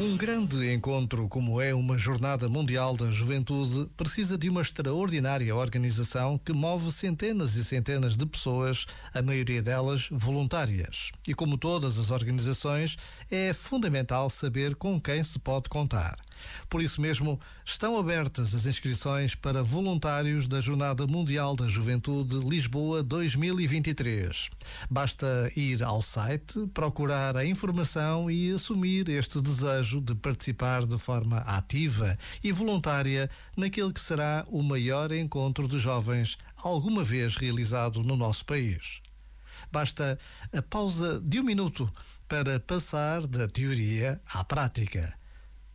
Um grande encontro, como é uma Jornada Mundial da Juventude, precisa de uma extraordinária organização que move centenas e centenas de pessoas, a maioria delas voluntárias. E como todas as organizações, é fundamental saber com quem se pode contar. Por isso mesmo, estão abertas as inscrições para voluntários da Jornada Mundial da Juventude Lisboa 2023. Basta ir ao site, procurar a informação e assumir este desejo de participar de forma ativa e voluntária naquele que será o maior encontro de jovens alguma vez realizado no nosso país. Basta a pausa de um minuto para passar da teoria à prática.